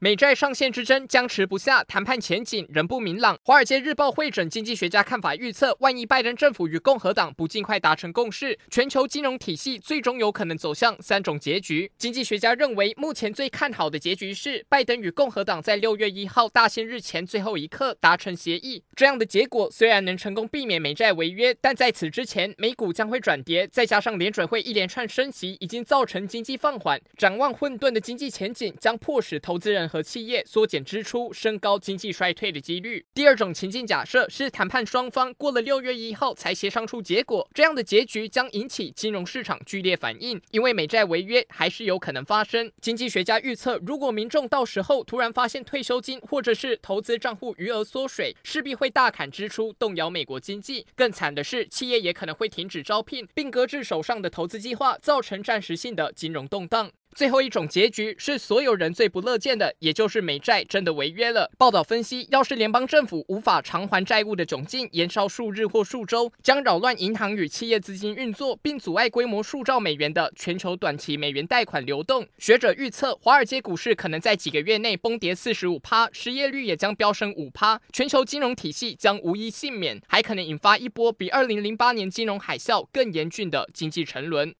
美债上限之争僵持不下，谈判前景仍不明朗。华尔街日报汇整经济学家看法预测，万一拜登政府与共和党不尽快达成共识，全球金融体系最终有可能走向三种结局。经济学家认为，目前最看好的结局是拜登与共和党在六月一号大限日前最后一刻达成协议。这样的结果虽然能成功避免美债违约，但在此之前，美股将会转跌。再加上联准会一连串升息已经造成经济放缓，展望混沌的经济前景将迫使投资人和企业缩减支出，升高经济衰退的几率。第二种情境假设是谈判双方过了六月一号才协商出结果，这样的结局将引起金融市场剧烈反应，因为美债违约还是有可能发生。经济学家预测，如果民众到时候突然发现退休金或者是投资账户余额缩水，势必会大砍支出，动摇美国经济。更惨的是，企业也可能会停止招聘，并搁置手上的投资计划，造成暂时性的金融动荡。最后一种结局是所有人最不乐见的，也就是美债真的违约了。报道分析，要是联邦政府无法偿还债务的窘境延烧数日或数周，将扰乱银行与企业资金运作，并阻碍规模数兆美元的全球短期美元贷款流动。学者预测，华尔街股市可能在几个月内崩跌四十五趴，失业率也将飙升五趴，全球金融体系将无一幸免，还可能引发一波比二零零八年金融海啸更严峻的经济沉沦。